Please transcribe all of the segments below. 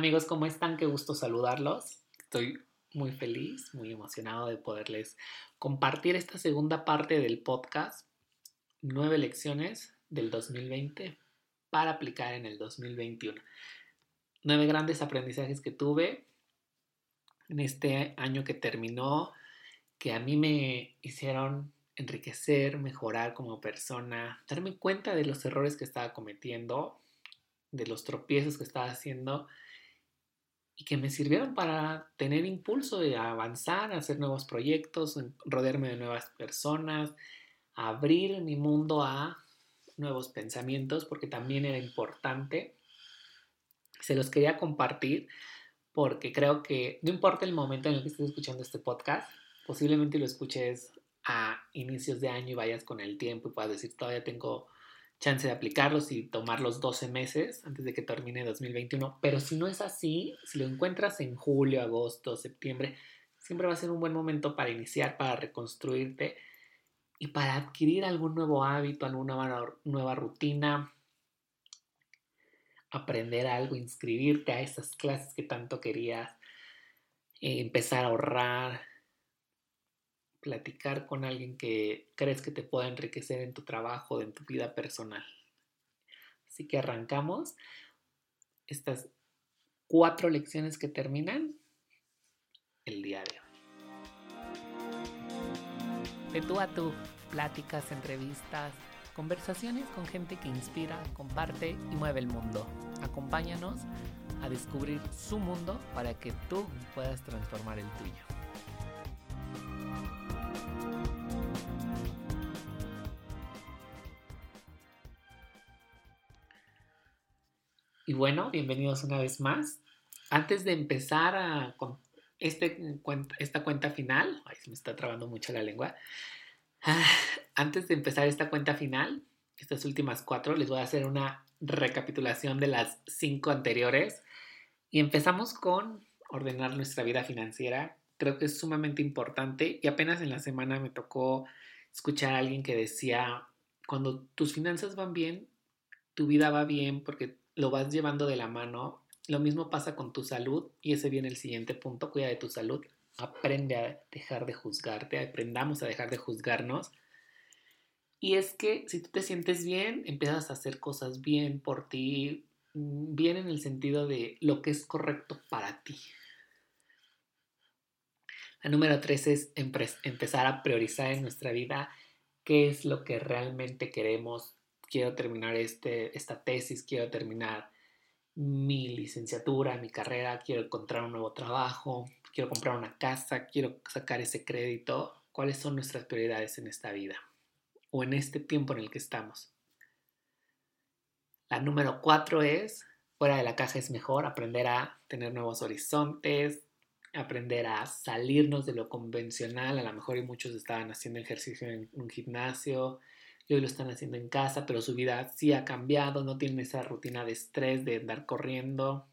Amigos, ¿cómo están? Qué gusto saludarlos. Estoy muy feliz, muy emocionado de poderles compartir esta segunda parte del podcast, nueve lecciones del 2020 para aplicar en el 2021. Nueve grandes aprendizajes que tuve en este año que terminó, que a mí me hicieron enriquecer, mejorar como persona, darme cuenta de los errores que estaba cometiendo, de los tropiezos que estaba haciendo y que me sirvieron para tener impulso de avanzar, hacer nuevos proyectos, rodearme de nuevas personas, abrir mi mundo a nuevos pensamientos, porque también era importante. Se los quería compartir porque creo que no importa el momento en el que estés escuchando este podcast, posiblemente lo escuches a inicios de año y vayas con el tiempo y puedas decir, todavía tengo chance de aplicarlos y tomar los 12 meses antes de que termine 2021. Pero si no es así, si lo encuentras en julio, agosto, septiembre, siempre va a ser un buen momento para iniciar, para reconstruirte y para adquirir algún nuevo hábito, alguna nueva rutina, aprender algo, inscribirte a esas clases que tanto querías, eh, empezar a ahorrar, platicar con alguien que crees que te pueda enriquecer en tu trabajo, en tu vida personal. Así que arrancamos estas cuatro lecciones que terminan el día de hoy. De tú a tú, pláticas, entrevistas, conversaciones con gente que inspira, comparte y mueve el mundo. Acompáñanos a descubrir su mundo para que tú puedas transformar el tuyo. Bueno, bienvenidos una vez más. Antes de empezar con este, esta cuenta final, me está trabando mucho la lengua. Ah, antes de empezar esta cuenta final, estas últimas cuatro, les voy a hacer una recapitulación de las cinco anteriores. Y empezamos con ordenar nuestra vida financiera. Creo que es sumamente importante y apenas en la semana me tocó escuchar a alguien que decía, cuando tus finanzas van bien, tu vida va bien porque lo vas llevando de la mano. Lo mismo pasa con tu salud y ese viene el siguiente punto, cuida de tu salud. Aprende a dejar de juzgarte, aprendamos a dejar de juzgarnos. Y es que si tú te sientes bien, empiezas a hacer cosas bien por ti, mm, bien en el sentido de lo que es correcto para ti. La número tres es empezar a priorizar en nuestra vida qué es lo que realmente queremos quiero terminar este, esta tesis, quiero terminar mi licenciatura, mi carrera, quiero encontrar un nuevo trabajo, quiero comprar una casa, quiero sacar ese crédito. ¿Cuáles son nuestras prioridades en esta vida o en este tiempo en el que estamos? La número cuatro es, fuera de la caja es mejor, aprender a tener nuevos horizontes, aprender a salirnos de lo convencional. A lo mejor y muchos estaban haciendo ejercicio en un gimnasio, y hoy lo están haciendo en casa, pero su vida sí ha cambiado, no tienen esa rutina de estrés, de andar corriendo.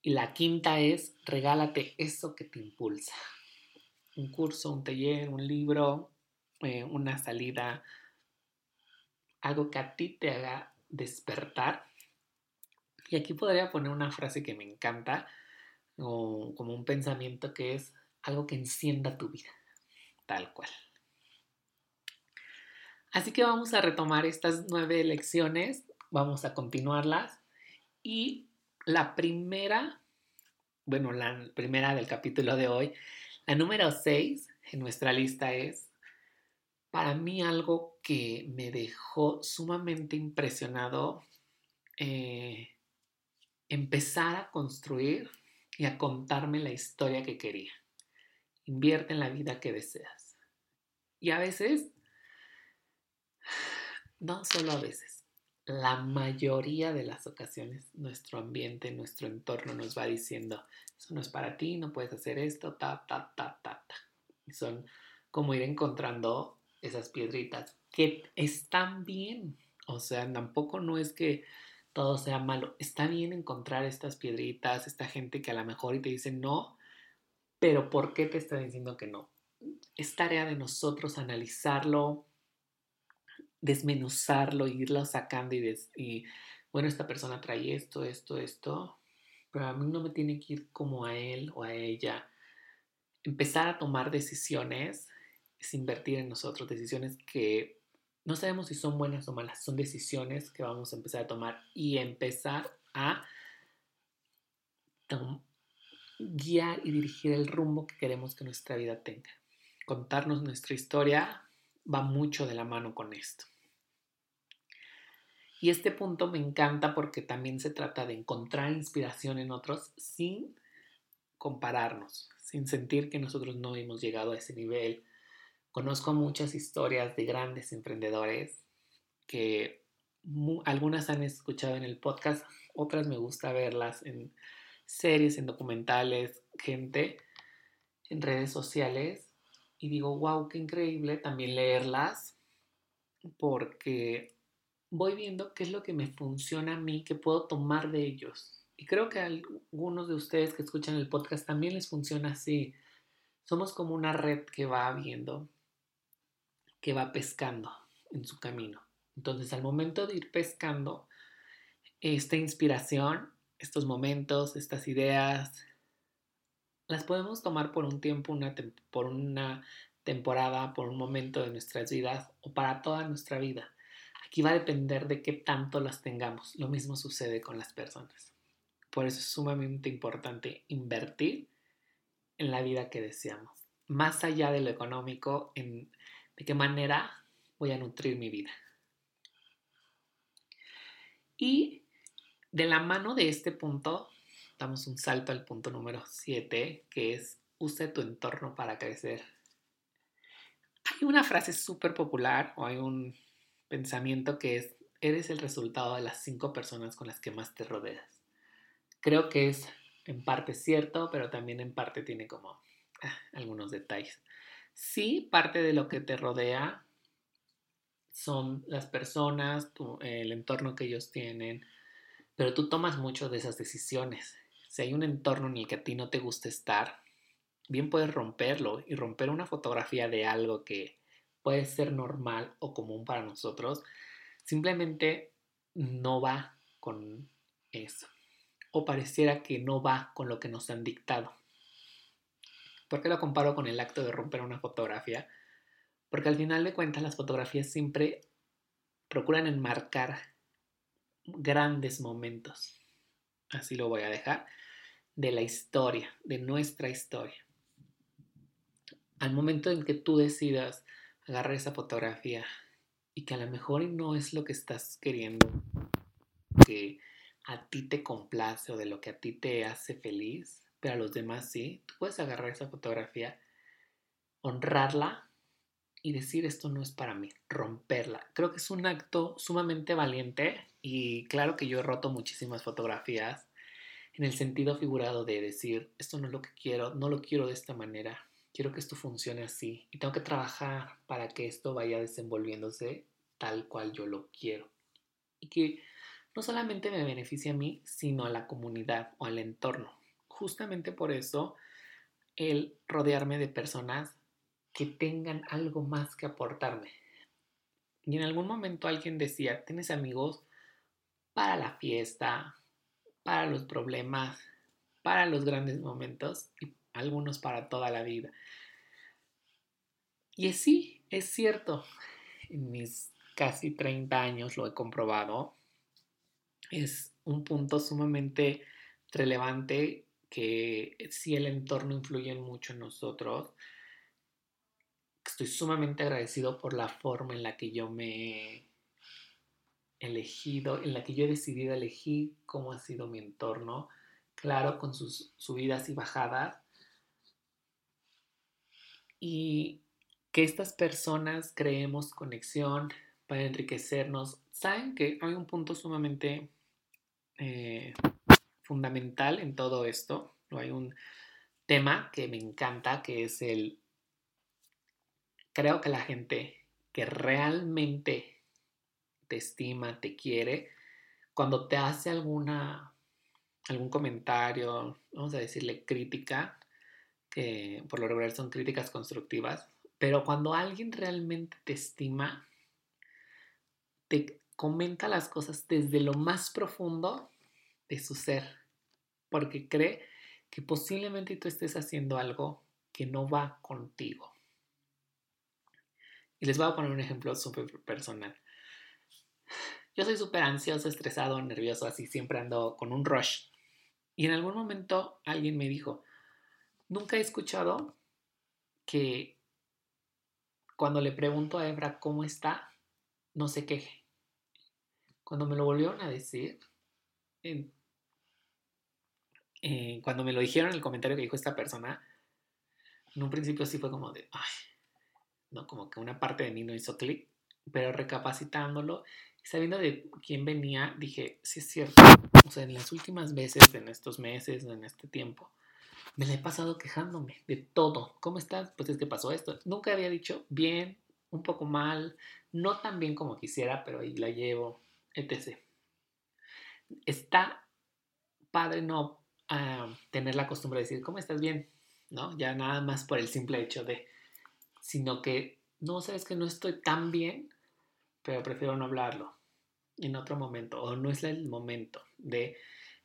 Y la quinta es, regálate eso que te impulsa. Un curso, un taller, un libro, eh, una salida, algo que a ti te haga despertar. Y aquí podría poner una frase que me encanta, o como un pensamiento que es algo que encienda tu vida, tal cual. Así que vamos a retomar estas nueve lecciones, vamos a continuarlas y la primera, bueno, la primera del capítulo de hoy, la número seis en nuestra lista es para mí algo que me dejó sumamente impresionado eh, empezar a construir y a contarme la historia que quería. Invierte en la vida que deseas. Y a veces no solo a veces, la mayoría de las ocasiones nuestro ambiente, nuestro entorno nos va diciendo, eso no es para ti, no puedes hacer esto, ta, ta, ta, ta, ta. Y son como ir encontrando esas piedritas que están bien. O sea, tampoco no es que todo sea malo. Está bien encontrar estas piedritas, esta gente que a lo mejor y te dice no, pero ¿por qué te está diciendo que no? Es tarea de nosotros analizarlo, desmenuzarlo, irlo sacando y, bueno, esta persona trae esto, esto, esto, pero a mí no me tiene que ir como a él o a ella. Empezar a tomar decisiones es invertir en nosotros, decisiones que no sabemos si son buenas o malas, son decisiones que vamos a empezar a tomar y empezar a guiar y dirigir el rumbo que queremos que nuestra vida tenga. Contarnos nuestra historia va mucho de la mano con esto. Y este punto me encanta porque también se trata de encontrar inspiración en otros sin compararnos, sin sentir que nosotros no hemos llegado a ese nivel. Conozco muchas historias de grandes emprendedores que algunas han escuchado en el podcast, otras me gusta verlas en series, en documentales, gente en redes sociales y digo, wow, qué increíble también leerlas porque voy viendo qué es lo que me funciona a mí, que puedo tomar de ellos. Y creo que a algunos de ustedes que escuchan el podcast también les funciona así. Somos como una red que va viendo, que va pescando en su camino. Entonces, al momento de ir pescando esta inspiración, estos momentos, estas ideas, las podemos tomar por un tiempo, una por una temporada, por un momento de nuestras vidas o para toda nuestra vida. Aquí va a depender de qué tanto las tengamos. Lo mismo sucede con las personas. Por eso es sumamente importante invertir en la vida que deseamos. Más allá de lo económico, en de qué manera voy a nutrir mi vida. Y de la mano de este punto, damos un salto al punto número 7, que es use tu entorno para crecer. Hay una frase súper popular o hay un pensamiento que es, eres el resultado de las cinco personas con las que más te rodeas. Creo que es en parte cierto, pero también en parte tiene como ah, algunos detalles. Sí, parte de lo que te rodea son las personas, el entorno que ellos tienen, pero tú tomas mucho de esas decisiones. Si hay un entorno en el que a ti no te gusta estar, bien puedes romperlo y romper una fotografía de algo que puede ser normal o común para nosotros, simplemente no va con eso. O pareciera que no va con lo que nos han dictado. ¿Por qué lo comparo con el acto de romper una fotografía? Porque al final de cuentas las fotografías siempre procuran enmarcar grandes momentos, así lo voy a dejar, de la historia, de nuestra historia. Al momento en que tú decidas agarrar esa fotografía y que a lo mejor no es lo que estás queriendo, que a ti te complace o de lo que a ti te hace feliz, pero a los demás sí, tú puedes agarrar esa fotografía, honrarla y decir esto no es para mí, romperla. Creo que es un acto sumamente valiente y claro que yo he roto muchísimas fotografías en el sentido figurado de decir esto no es lo que quiero, no lo quiero de esta manera, quiero que esto funcione así y tengo que trabajar para que esto vaya desenvolviéndose tal cual yo lo quiero. Y que no solamente me beneficie a mí, sino a la comunidad o al entorno. Justamente por eso el rodearme de personas que tengan algo más que aportarme. Y en algún momento alguien decía, tienes amigos para la fiesta, para los problemas, para los grandes momentos y algunos para toda la vida. Y sí, es cierto, en mis casi 30 años lo he comprobado. Es un punto sumamente relevante que si el entorno influye mucho en nosotros estoy sumamente agradecido por la forma en la que yo me he elegido, en la que yo he decidido elegir cómo ha sido mi entorno, claro, con sus subidas y bajadas. Y que estas personas creemos conexión para enriquecernos. Saben que hay un punto sumamente eh, fundamental en todo esto. Hay un tema que me encanta, que es el creo que la gente que realmente te estima, te quiere, cuando te hace alguna, algún comentario, vamos a decirle crítica, que por lo regular son críticas constructivas, pero cuando alguien realmente te estima, te comenta las cosas desde lo más profundo de su ser, porque cree que posiblemente tú estés haciendo algo que no va contigo. Y les voy a poner un ejemplo súper personal. Yo soy súper ansioso, estresado, nervioso, así siempre ando con un rush. Y en algún momento alguien me dijo, nunca he escuchado que cuando le pregunto a Ebra cómo está, no se queje. Cuando me lo volvieron a decir, eh, cuando me lo dijeron el comentario que dijo esta persona, en un principio sí fue como de, ay, no, como que una parte de mí no hizo clic, pero recapacitándolo y sabiendo de quién venía, dije, sí es cierto. O sea, en las últimas veces, en estos meses, en este tiempo, me la he pasado quejándome de todo. ¿Cómo estás? Pues es que pasó esto. Nunca había dicho bien, un poco mal, no tan bien como quisiera, pero ahí la llevo, etc. Está padre no ah, tener la costumbre de decir, ¿cómo estás bien? ¿No? Ya nada más por el simple hecho de, sino que, no, sabes que no estoy tan bien, pero prefiero no hablarlo en otro momento, o no es el momento de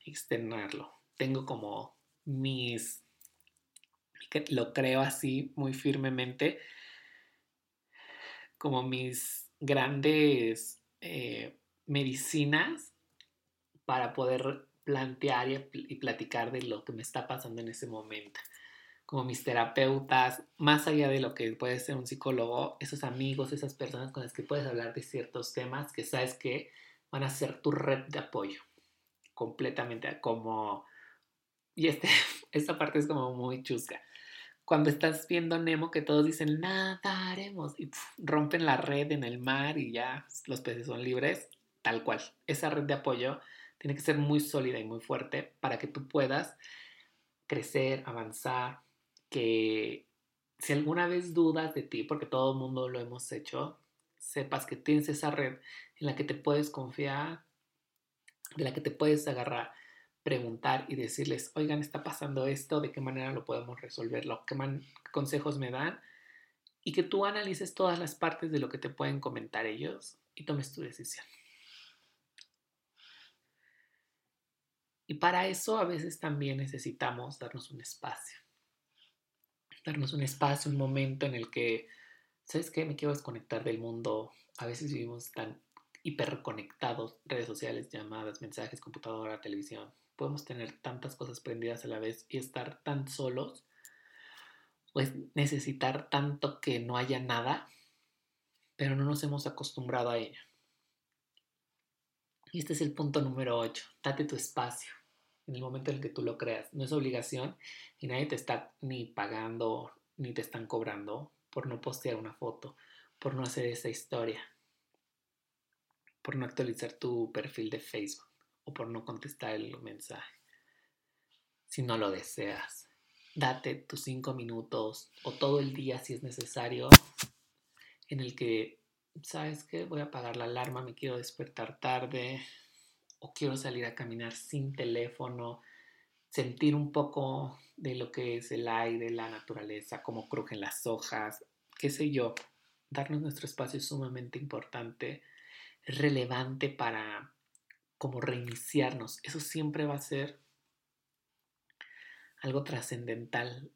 externarlo. Tengo como mis, lo creo así muy firmemente, como mis grandes eh, medicinas para poder plantear y, platicar de lo que me está pasando en ese momento. Como mis terapeutas, más allá de lo que puede ser un psicólogo, esos amigos, esas personas con las que puedes hablar de ciertos temas que sabes que van a ser tu red de apoyo. Completamente como... Y este, esta parte es como muy chusca. Cuando estás viendo Nemo que todos dicen nadaremos y rompen la red en el mar y ya los peces son libres, tal cual. Esa red de apoyo tiene que ser muy sólida y muy fuerte para que tú puedas crecer, avanzar, que si alguna vez dudas de ti, porque todo el mundo lo hemos hecho, sepas que tienes esa red en la que te puedes confiar, de la que te puedes agarrar, preguntar y decirles, oigan, está pasando esto, de qué manera lo podemos resolver, qué consejos me dan, y que tú analices todas las partes de lo que te pueden comentar ellos y tomes tu decisión. Y para eso a veces también necesitamos darnos un espacio. Darnos un espacio, un momento en el que, ¿sabes qué? Me quiero desconectar del mundo. A veces vivimos tan hiperconectados, redes sociales, llamadas, mensajes, computadora, televisión. Podemos tener tantas cosas prendidas a la vez y estar tan solos, pues necesitar tanto que no haya nada, pero no nos hemos acostumbrado a ello. Y este es el punto número 8. Date tu espacio en el momento en el que tú lo creas. No es obligación y nadie te está ni pagando ni te están cobrando por no postear una foto, por no hacer esa historia, por no actualizar tu perfil de Facebook o por no contestar el mensaje. Si no lo deseas, date tus cinco minutos o todo el día si es necesario en el que, ¿sabes qué? Voy a apagar la alarma, me quiero despertar tarde, o quiero salir a caminar sin teléfono, sentir un poco de lo que es el aire, la naturaleza, cómo crujen las hojas, qué sé yo. Darnos nuestro espacio es sumamente importante, relevante para como reiniciarnos. Eso siempre va a ser algo trascendental.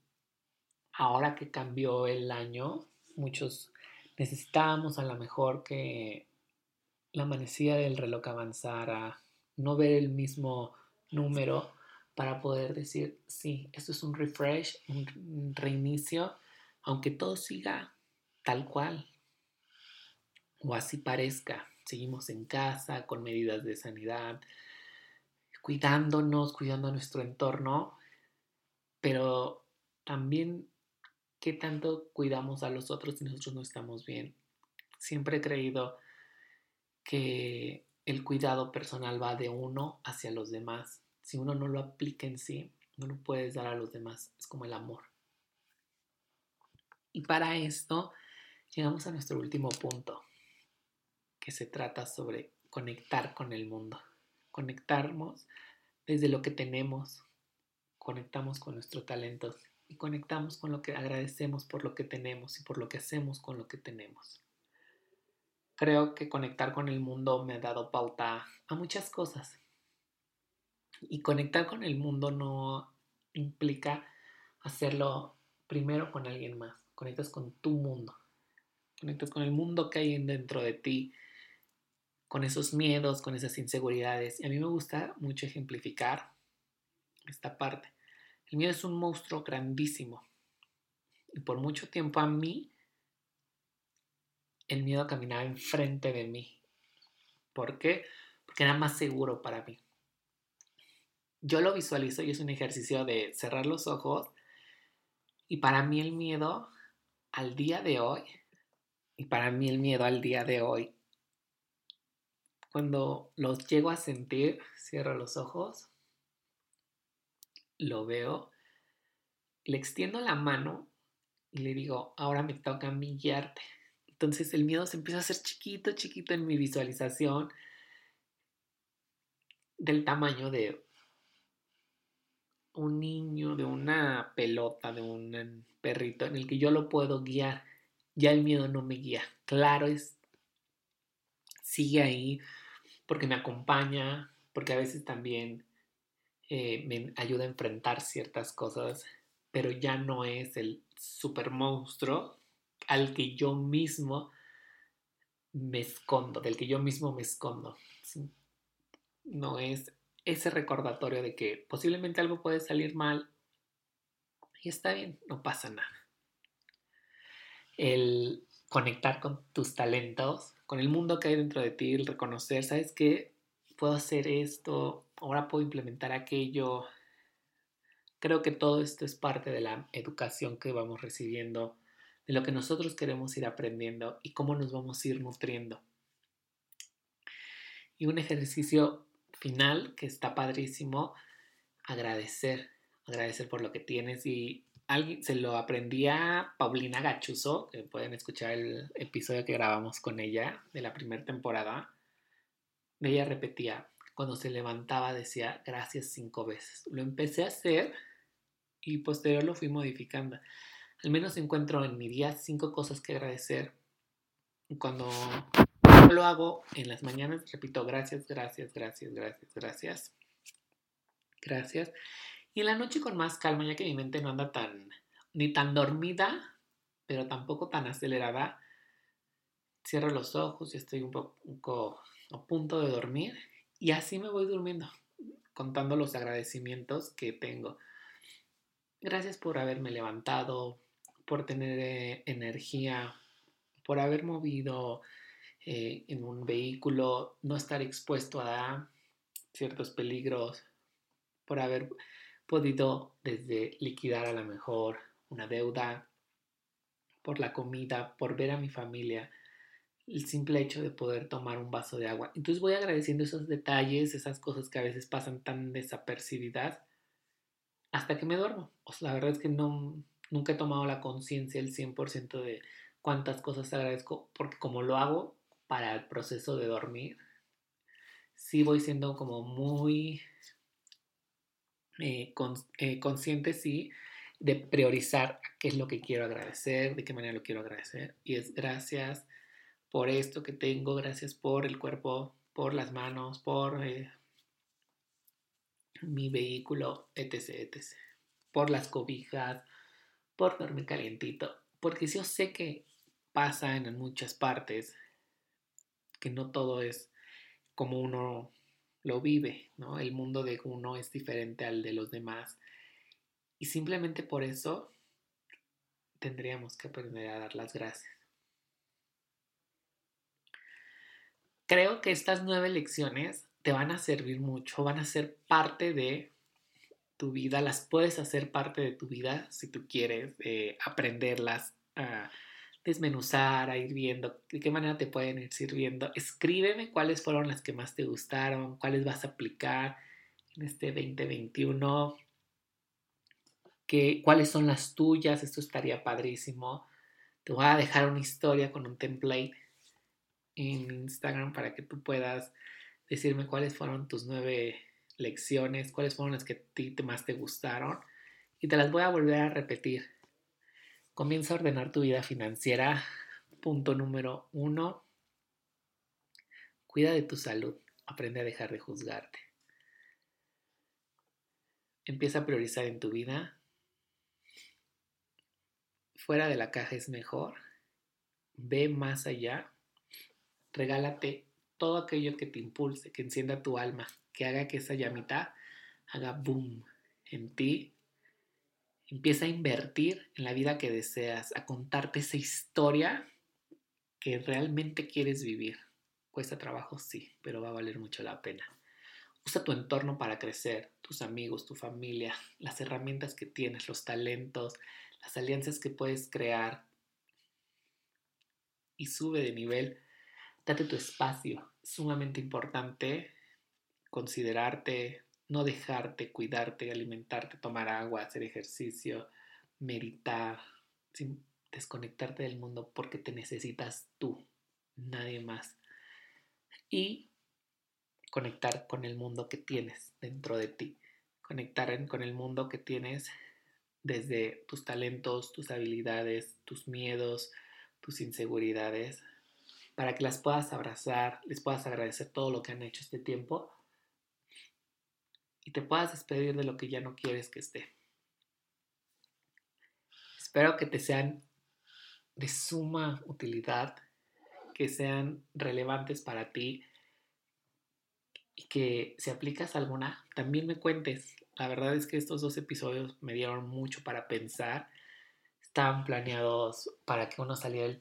Ahora que cambió el año, muchos necesitábamos a lo mejor que la manecilla del reloj avanzara, no ver el mismo número para poder decir, sí, esto es un refresh, un reinicio, aunque todo siga tal cual o así parezca. Seguimos en casa con medidas de sanidad, cuidándonos, cuidando nuestro entorno, pero también qué tanto cuidamos a los otros si nosotros no estamos bien. Siempre he creído que el cuidado personal va de uno hacia los demás. Si uno no lo aplica en sí, no lo puedes dar a los demás. Es como el amor. Y para esto llegamos a nuestro último punto, que se trata sobre conectar con el mundo. Conectarnos desde lo que tenemos, conectamos con nuestros talentos y conectamos con lo que agradecemos por lo que tenemos y por lo que hacemos con lo que tenemos. creo que conectar con el mundo me ha dado pauta a muchas cosas. Y conectar con el mundo no implica hacerlo primero con alguien más. Conectas con tu mundo. Conectas con el mundo que hay dentro de ti, con esos miedos, con esas inseguridades. Y a mí me gusta mucho ejemplificar esta parte. El miedo es un monstruo grandísimo. Y por mucho tiempo a mí, el miedo caminaba enfrente de mí. ¿Por qué? Porque era más seguro para mí. Yo lo visualizo y es un ejercicio de cerrar los ojos. Y para mí el miedo al día de hoy, y para mí el miedo al día de hoy, cuando los llego a sentir, cierro los ojos, lo veo, le extiendo la mano y le digo, ahora me toca a guiarte. Entonces el miedo se empieza a hacer chiquito, chiquito en mi visualización del tamaño de un niño, de una pelota, de un perrito en el que yo lo puedo guiar. Ya el miedo no me guía. Claro, es sigue ahí porque me acompaña, porque a veces también eh, me ayuda a enfrentar ciertas cosas, pero ya no es el super monstruo al que yo mismo me escondo, del que yo mismo me escondo. No es ese recordatorio de que posiblemente algo puede salir mal y está bien, no pasa nada. El conectar con tus talentos, con el mundo que hay dentro de ti, el reconocer, ¿sabes qué? Puedo hacer esto, ahora puedo implementar aquello. Creo que todo esto es parte de la educación que vamos recibiendo, de lo que nosotros queremos ir aprendiendo y cómo nos vamos a ir nutriendo. Y un ejercicio final que está padrísimo, agradecer, agradecer por lo que tienes y alguien se lo aprendí a Paulina Gachuso, que pueden escuchar el episodio que grabamos con ella de la primera temporada. Ella repetía, cuando se levantaba decía gracias cinco veces. Lo empecé a hacer y posterior lo fui modificando. Al menos encuentro en mi día cinco cosas que agradecer. Cuando lo hago en las mañanas, repito gracias, gracias, gracias, gracias, gracias. Gracias. Y en la noche con más calma, ya que mi mente no anda tan, ni tan dormida, pero tampoco tan acelerada, cierro los ojos y estoy un poco a punto de dormir y así me voy durmiendo, contando los agradecimientos que tengo. Gracias por haberme levantado, por tener eh, energía, por haber movido eh, en un vehículo, no estar expuesto a ciertos peligros, por haber podido desde liquidar a lo mejor una deuda, por la comida, por ver a mi familia, el simple hecho de poder tomar un vaso de agua. Entonces voy agradeciendo esos detalles, esas cosas que a veces pasan tan desapercibidas hasta que me duermo. O sea, la verdad es que no, nunca he tomado la conciencia el 100% de cuántas cosas agradezco, porque como lo hago para el proceso de dormir, sí voy siendo como muy eh, eh, consciente, sí, de priorizar qué es lo que quiero agradecer, de qué manera lo quiero agradecer. Y es gracias por esto que tengo, gracias por el cuerpo, por las manos, por eh, mi vehículo, etc, etc. Por las cobijas, por dormir calientito. Porque yo sé que pasa en muchas partes, que no todo es como uno lo vive, ¿no? El mundo de uno es diferente al de los demás. Y simplemente por eso tendríamos que aprender a dar las gracias. creo que estas nueve lecciones te van a servir mucho, van a ser parte de tu vida, las puedes hacer parte de tu vida si tú quieres eh, aprenderlas, a desmenuzar, a ir viendo de qué manera te pueden ir sirviendo. Escríbeme cuáles fueron las que más te gustaron, cuáles vas a aplicar en este 2021, que, cuáles son las tuyas, esto estaría padrísimo. Te voy a dejar una historia con un template en Instagram para que tú puedas decirme cuáles fueron tus nueve lecciones, cuáles fueron las que a ti más te gustaron y te las voy a volver a repetir. Comienza a ordenar tu vida financiera. Punto número uno. Cuida de tu salud. Aprende a dejar de juzgarte. Empieza a priorizar en tu vida. Fuera de la caja es mejor. Ve más allá. Regálate todo aquello que te impulse, que encienda tu alma, que haga que esa llamita haga boom en ti. Empieza a invertir en la vida que deseas, a contarte esa historia que realmente quieres vivir. Cuesta trabajo, sí, pero va a valer mucho la pena. Usa tu entorno para crecer, tus amigos, tu familia, las herramientas que tienes, los talentos, las alianzas que puedes crear. Y sube de nivel. Date tu espacio. Es sumamente importante considerarte, no dejarte, cuidarte, alimentarte, tomar agua, hacer ejercicio, meditar, sin desconectarte del mundo porque te necesitas tú, nadie más. Y conectar con el mundo que tienes dentro de ti, conectar con el mundo que tienes desde tus talentos, tus habilidades, tus miedos, tus inseguridades, para que las puedas abrazar, les puedas agradecer todo lo que han hecho este tiempo y te puedas despedir de lo que ya no quieres que esté. Espero que te sean de suma utilidad, que sean relevantes para ti y que si aplicas alguna, también me cuentes. La verdad es que estos dos episodios me dieron mucho para pensar. Estaban planeados para que uno saliera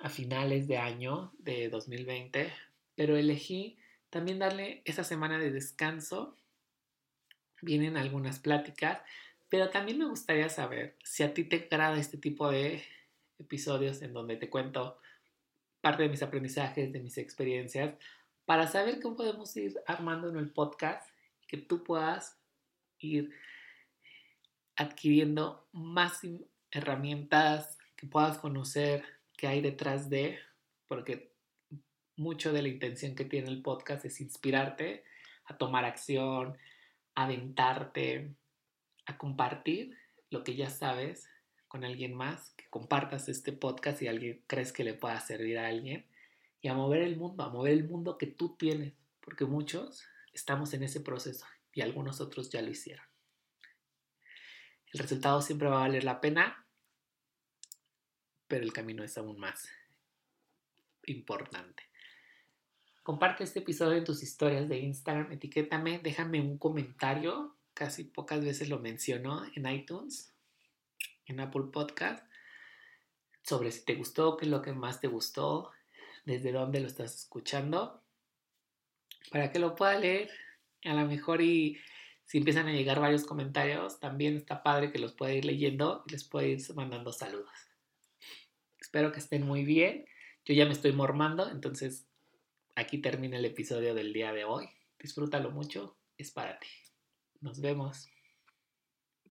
a finales de año de 2020, pero elegí también darle esa semana de descanso. Vienen algunas pláticas, pero también me gustaría saber si a ti te agrada este tipo de episodios en donde te cuento parte de mis aprendizajes, de mis experiencias, para saber cómo podemos ir armando en el podcast, que tú puedas ir adquiriendo más herramientas, que puedas conocer qué hay detrás de, porque mucho de la intención que tiene el podcast es inspirarte a tomar acción, aventarte, a compartir lo que ya sabes con alguien más, que compartas este podcast si alguien crees que le pueda servir a alguien y a mover el mundo, a mover el mundo que tú tienes, porque muchos estamos en ese proceso y algunos otros ya lo hicieron. El resultado siempre va a valer la pena, pero el camino es aún más importante. Comparte este episodio en tus historias de Instagram, etiquétame, déjame un comentario, casi pocas veces lo menciono en iTunes en Apple Podcast sobre si te gustó, qué es lo que más te gustó, desde dónde lo estás escuchando, para que lo pueda leer. A lo mejor y si empiezan a llegar varios comentarios, también está padre que los pueda ir leyendo y les pueda ir mandando saludos. Espero que estén muy bien. Yo ya me estoy mormando, entonces aquí termina el episodio del día de hoy. Disfrútalo mucho, es para ti. Nos vemos.